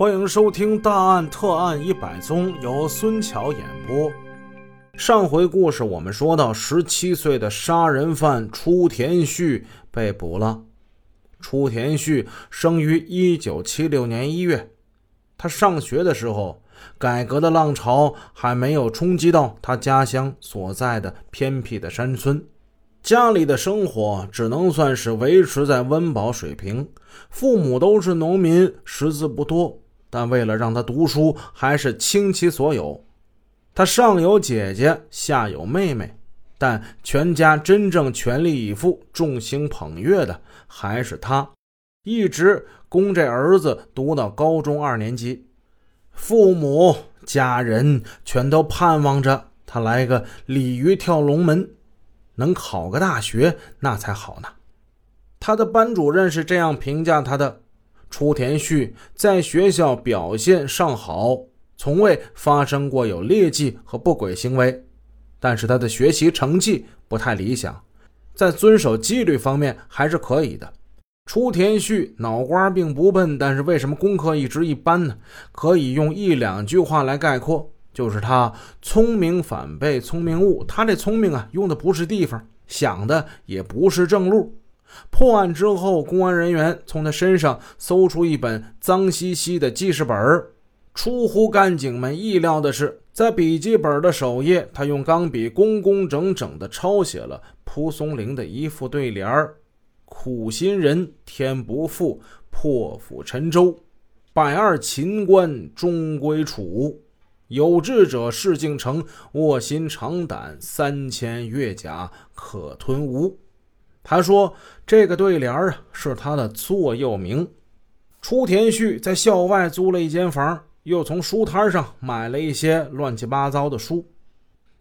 欢迎收听《大案特案一百宗》，由孙桥演播。上回故事我们说到，十七岁的杀人犯初田旭被捕了。初田旭生于一九七六年一月，他上学的时候，改革的浪潮还没有冲击到他家乡所在的偏僻的山村。家里的生活只能算是维持在温饱水平，父母都是农民，识字不多。但为了让他读书，还是倾其所有。他上有姐姐，下有妹妹，但全家真正全力以赴、众星捧月的还是他，一直供这儿子读到高中二年级。父母家人全都盼望着他来个鲤鱼跳龙门，能考个大学那才好呢。他的班主任是这样评价他的。初田旭在学校表现尚好，从未发生过有劣迹和不轨行为，但是他的学习成绩不太理想，在遵守纪律方面还是可以的。初田旭脑瓜并不笨，但是为什么功课一直一般呢？可以用一两句话来概括，就是他聪明反被聪明误。他这聪明啊，用的不是地方，想的也不是正路。破案之后，公安人员从他身上搜出一本脏兮兮的记事本出乎干警们意料的是，在笔记本的首页，他用钢笔工工整整地抄写了蒲松龄的一副对联儿：“苦心人天不负，破釜沉舟，百二秦关终归楚；有志者事竟成，卧薪尝胆，三千越甲可吞吴。”他说：“这个对联啊，是他的座右铭。”初田旭在校外租了一间房，又从书摊上买了一些乱七八糟的书。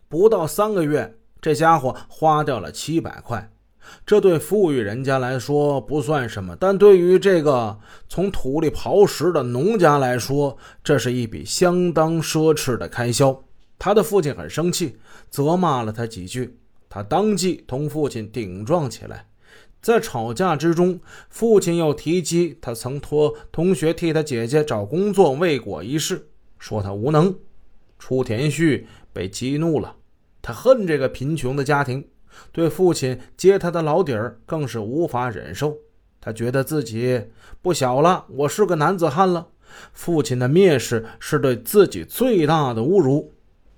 不到三个月，这家伙花掉了七百块。这对富裕人家来说不算什么，但对于这个从土里刨食的农家来说，这是一笔相当奢侈的开销。他的父亲很生气，责骂了他几句。他当即同父亲顶撞起来，在吵架之中，父亲又提及他曾托同学替他姐姐找工作未果一事，说他无能。初田旭被激怒了，他恨这个贫穷的家庭，对父亲揭他的老底儿更是无法忍受。他觉得自己不小了，我是个男子汉了，父亲的蔑视是对自己最大的侮辱，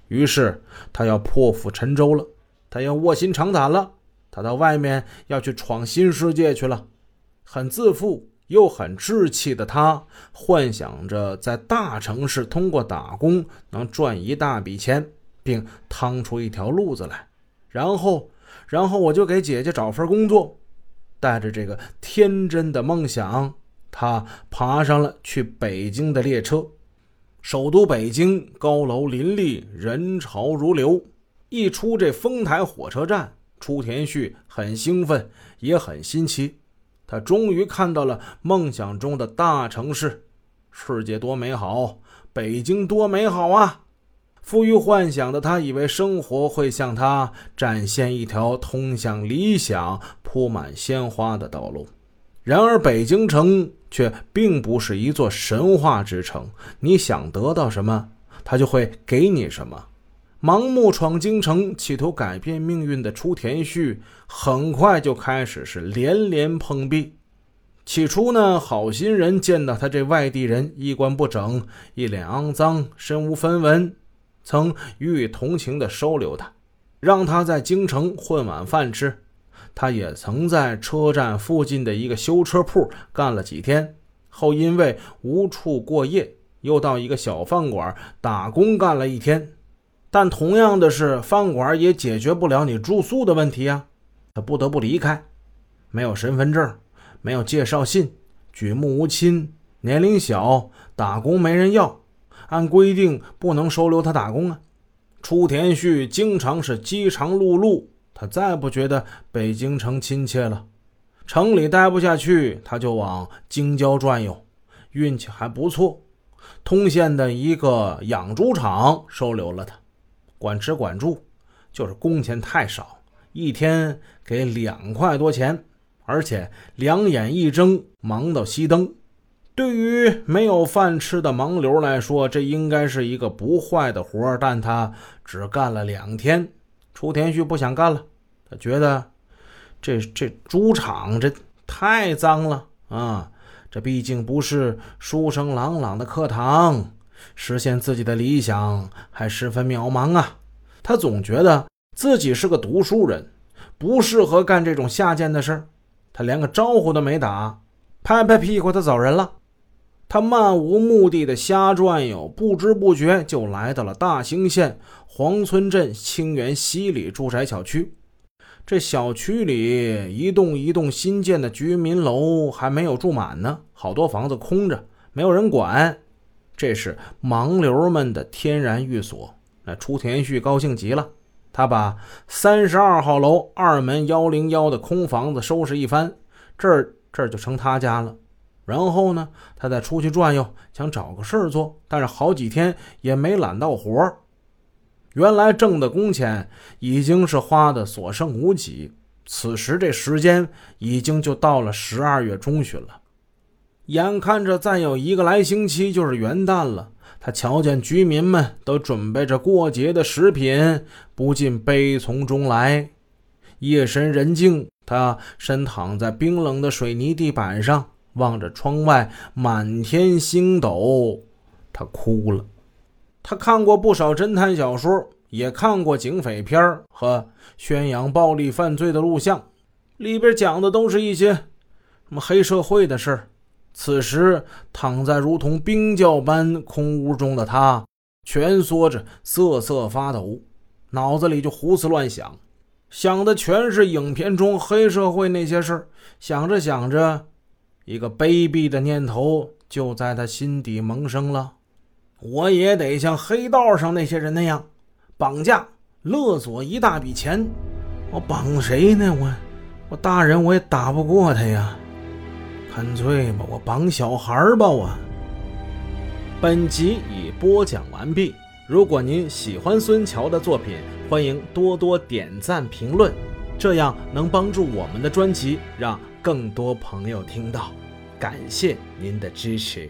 于是他要破釜沉舟了。他要卧薪尝胆了，他到外面要去闯新世界去了。很自负又很志气的他，幻想着在大城市通过打工能赚一大笔钱，并趟出一条路子来。然后，然后我就给姐姐找份工作。带着这个天真的梦想，他爬上了去北京的列车。首都北京高楼林立，人潮如流。一出这丰台火车站，出田旭很兴奋，也很新奇。他终于看到了梦想中的大城市，世界多美好，北京多美好啊！富于幻想的他，以为生活会向他展现一条通向理想、铺满鲜花的道路。然而，北京城却并不是一座神话之城。你想得到什么，他就会给你什么。盲目闯京城，企图改变命运的初田旭，很快就开始是连连碰壁。起初呢，好心人见到他这外地人衣冠不整，一脸肮脏，身无分文，曾予以同情的收留他，让他在京城混碗饭吃。他也曾在车站附近的一个修车铺干了几天，后因为无处过夜，又到一个小饭馆打工干了一天。但同样的是，饭馆也解决不了你住宿的问题啊！他不得不离开，没有身份证，没有介绍信，举目无亲，年龄小，打工没人要，按规定不能收留他打工啊！初田旭经常是饥肠辘辘，他再不觉得北京城亲切了，城里待不下去，他就往京郊转悠，运气还不错，通县的一个养猪场收留了他。管吃管住，就是工钱太少，一天给两块多钱，而且两眼一睁忙到熄灯。对于没有饭吃的盲流来说，这应该是一个不坏的活但他只干了两天，初田旭不想干了，他觉得这这猪场这太脏了啊！这毕竟不是书声朗朗的课堂，实现自己的理想还十分渺茫啊！他总觉得自己是个读书人，不适合干这种下贱的事儿他连个招呼都没打，拍拍屁股，他走人了。他漫无目的的瞎转悠，不知不觉就来到了大兴县黄村镇清源西里住宅小区。这小区里一栋一栋新建的居民楼还没有住满呢，好多房子空着，没有人管。这是盲流们的天然寓所。那初田旭高兴极了，他把三十二号楼二门幺零幺的空房子收拾一番，这儿这儿就成他家了。然后呢，他再出去转悠，想找个事儿做，但是好几天也没揽到活儿。原来挣的工钱已经是花的所剩无几。此时这时间已经就到了十二月中旬了，眼看着再有一个来星期就是元旦了。他瞧见居民们都准备着过节的食品，不禁悲从中来。夜深人静，他身躺在冰冷的水泥地板上。望着窗外满天星斗，他哭了。他看过不少侦探小说，也看过警匪片和宣扬暴力犯罪的录像，里边讲的都是一些什么黑社会的事此时躺在如同冰窖般空屋中的他，蜷缩着瑟瑟发抖，脑子里就胡思乱想，想的全是影片中黑社会那些事儿想着想着。一个卑鄙的念头就在他心底萌生了：我也得像黑道上那些人那样，绑架勒索一大笔钱。我绑谁呢？我我大人我也打不过他呀。干脆吧，我绑小孩吧。我。本集已播讲完毕。如果您喜欢孙桥的作品，欢迎多多点赞评论，这样能帮助我们的专辑让。更多朋友听到，感谢您的支持。